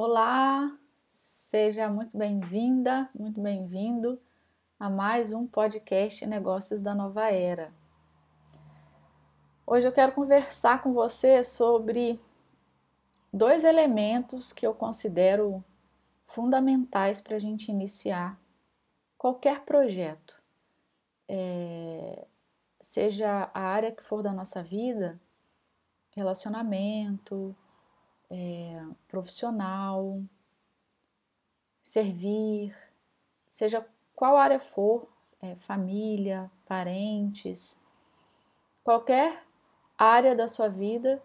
Olá, seja muito bem-vinda, muito bem-vindo a mais um podcast Negócios da Nova Era. Hoje eu quero conversar com você sobre dois elementos que eu considero fundamentais para a gente iniciar qualquer projeto, é, seja a área que for da nossa vida, relacionamento, é, profissional, servir, seja qual área for, é, família, parentes, qualquer área da sua vida,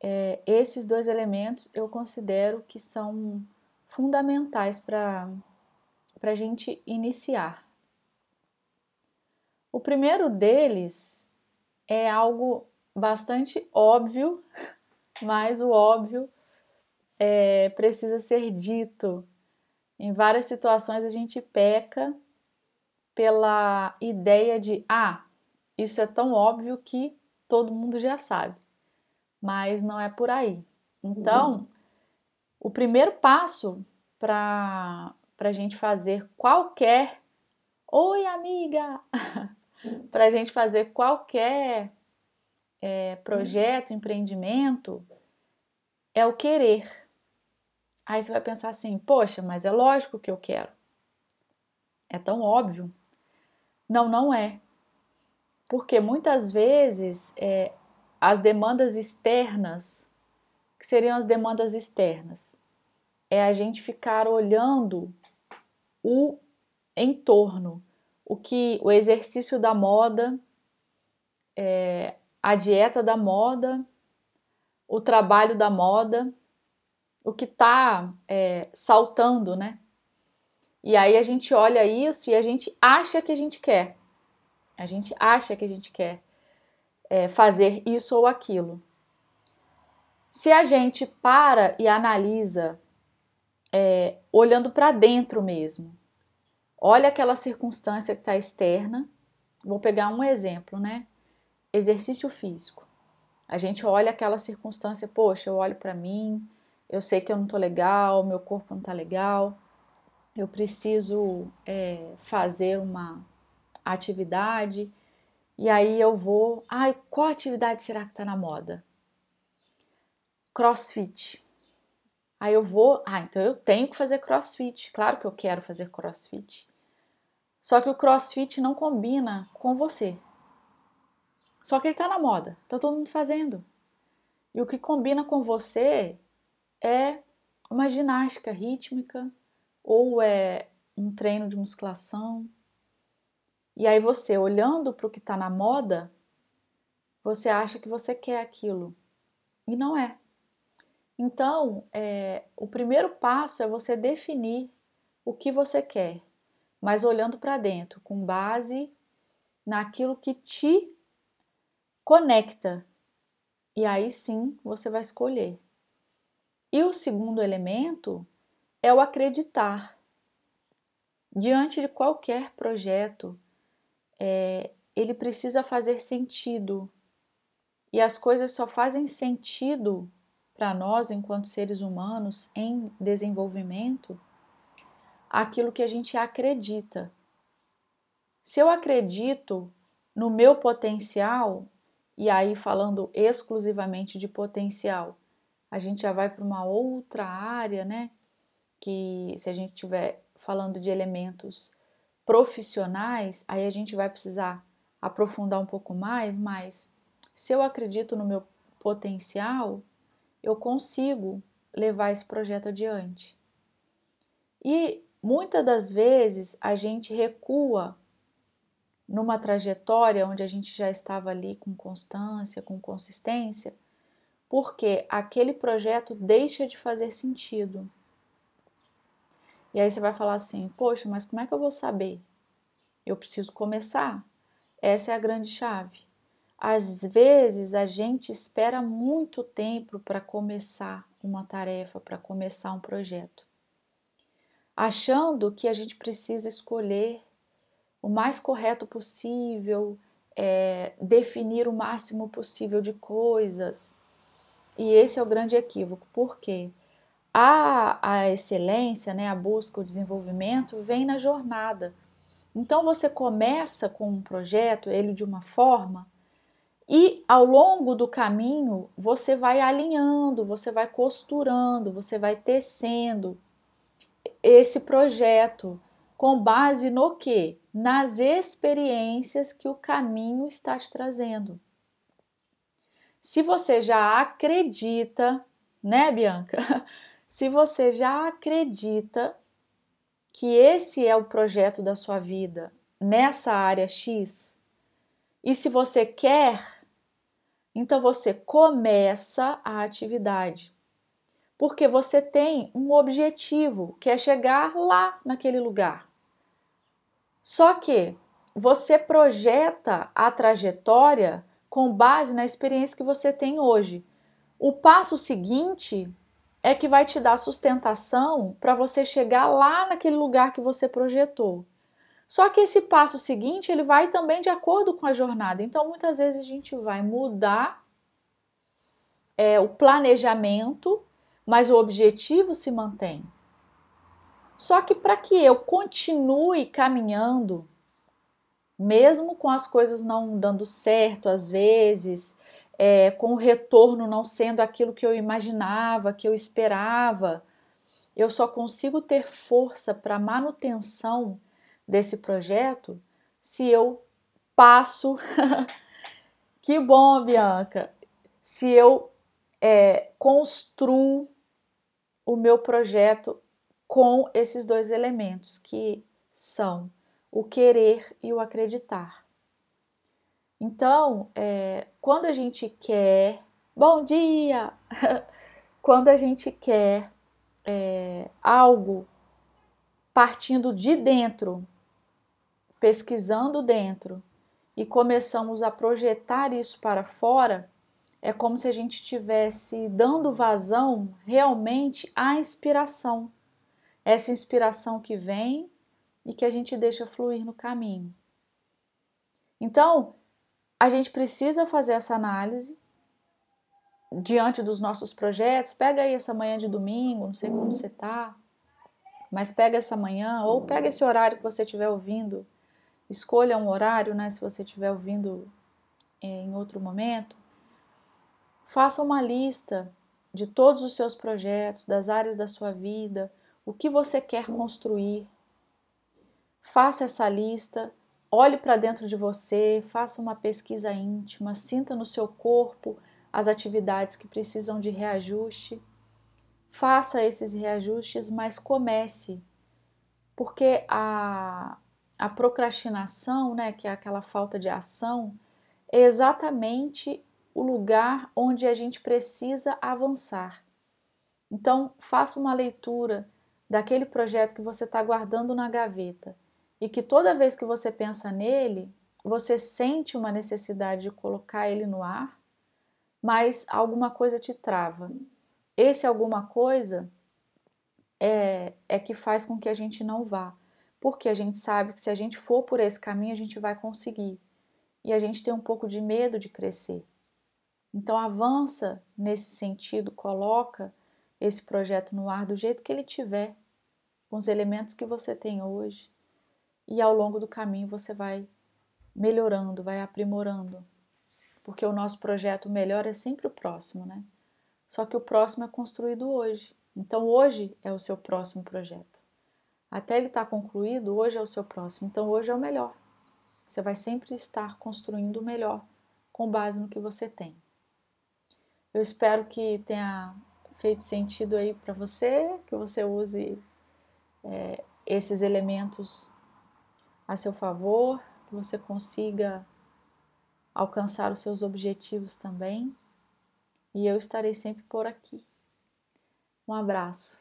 é, esses dois elementos eu considero que são fundamentais para a gente iniciar. O primeiro deles é algo bastante óbvio, mas o óbvio é, precisa ser dito. Em várias situações a gente peca pela ideia de ah, isso é tão óbvio que todo mundo já sabe, mas não é por aí. Então, uhum. o primeiro passo para a gente fazer qualquer Oi, amiga! para a gente fazer qualquer é, projeto, empreendimento, é o querer. Aí você vai pensar assim: poxa, mas é lógico que eu quero. É tão óbvio. Não, não é. Porque muitas vezes é, as demandas externas, que seriam as demandas externas, é a gente ficar olhando o entorno, o que o exercício da moda, é, a dieta da moda, o trabalho da moda, o que está é, saltando, né? E aí a gente olha isso e a gente acha que a gente quer. A gente acha que a gente quer é, fazer isso ou aquilo. Se a gente para e analisa, é, olhando para dentro mesmo, olha aquela circunstância que está externa. Vou pegar um exemplo, né? exercício físico. A gente olha aquela circunstância, poxa, eu olho para mim, eu sei que eu não tô legal, meu corpo não tá legal, eu preciso é, fazer uma atividade e aí eu vou, ai, qual atividade será que tá na moda? Crossfit. Aí eu vou, ah, então eu tenho que fazer crossfit. Claro que eu quero fazer crossfit. Só que o crossfit não combina com você. Só que ele está na moda, está todo mundo fazendo. E o que combina com você é uma ginástica rítmica ou é um treino de musculação. E aí você, olhando para o que está na moda, você acha que você quer aquilo. E não é. Então, é, o primeiro passo é você definir o que você quer, mas olhando para dentro, com base naquilo que te conecta. E aí sim você vai escolher. E o segundo elemento é o acreditar. Diante de qualquer projeto, é, ele precisa fazer sentido. E as coisas só fazem sentido para nós, enquanto seres humanos em desenvolvimento, aquilo que a gente acredita. Se eu acredito no meu potencial, e aí, falando exclusivamente de potencial, a gente já vai para uma outra área, né? Que se a gente estiver falando de elementos profissionais, aí a gente vai precisar aprofundar um pouco mais, mas se eu acredito no meu potencial, eu consigo levar esse projeto adiante. E muitas das vezes a gente recua numa trajetória onde a gente já estava ali com constância, com consistência, porque aquele projeto deixa de fazer sentido. E aí você vai falar assim: poxa, mas como é que eu vou saber? Eu preciso começar. Essa é a grande chave. Às vezes a gente espera muito tempo para começar uma tarefa, para começar um projeto, achando que a gente precisa escolher o mais correto possível, é, definir o máximo possível de coisas. E esse é o grande equívoco. Por quê? a, a excelência, né, a busca, o desenvolvimento vem na jornada. Então você começa com um projeto, ele de uma forma, e ao longo do caminho você vai alinhando, você vai costurando, você vai tecendo esse projeto com base no que? Nas experiências que o caminho está te trazendo. Se você já acredita, né, Bianca? Se você já acredita que esse é o projeto da sua vida nessa área X, e se você quer, então você começa a atividade. Porque você tem um objetivo, que é chegar lá naquele lugar. Só que você projeta a trajetória com base na experiência que você tem hoje. O passo seguinte é que vai te dar sustentação para você chegar lá naquele lugar que você projetou. Só que esse passo seguinte, ele vai também de acordo com a jornada. Então, muitas vezes a gente vai mudar é, o planejamento, mas o objetivo se mantém. Só que para que eu continue caminhando, mesmo com as coisas não dando certo às vezes, é, com o retorno não sendo aquilo que eu imaginava, que eu esperava, eu só consigo ter força para manutenção desse projeto se eu passo. que bom, Bianca! Se eu é, construo o meu projeto com esses dois elementos que são o querer e o acreditar. Então, é, quando a gente quer, bom dia! quando a gente quer é, algo partindo de dentro, pesquisando dentro e começamos a projetar isso para fora, é como se a gente estivesse dando vazão realmente à inspiração. Essa inspiração que vem e que a gente deixa fluir no caminho. Então, a gente precisa fazer essa análise diante dos nossos projetos. Pega aí essa manhã de domingo, não sei como você tá, mas pega essa manhã ou pega esse horário que você estiver ouvindo. Escolha um horário, né, se você estiver ouvindo é, em outro momento. Faça uma lista de todos os seus projetos, das áreas da sua vida, o que você quer construir. Faça essa lista Olhe para dentro de você, faça uma pesquisa íntima, sinta no seu corpo as atividades que precisam de reajuste. Faça esses reajustes, mas comece, porque a, a procrastinação, né, que é aquela falta de ação, é exatamente o lugar onde a gente precisa avançar. Então, faça uma leitura daquele projeto que você está guardando na gaveta e que toda vez que você pensa nele, você sente uma necessidade de colocar ele no ar, mas alguma coisa te trava. Esse alguma coisa é, é que faz com que a gente não vá, porque a gente sabe que se a gente for por esse caminho, a gente vai conseguir. E a gente tem um pouco de medo de crescer. Então avança nesse sentido, coloca esse projeto no ar do jeito que ele tiver, com os elementos que você tem hoje e ao longo do caminho você vai melhorando, vai aprimorando. Porque o nosso projeto melhor é sempre o próximo, né? Só que o próximo é construído hoje. Então hoje é o seu próximo projeto. Até ele estar tá concluído, hoje é o seu próximo. Então hoje é o melhor. Você vai sempre estar construindo o melhor com base no que você tem. Eu espero que tenha feito sentido aí para você, que você use é, esses elementos a seu favor, que você consiga alcançar os seus objetivos também. E eu estarei sempre por aqui. Um abraço.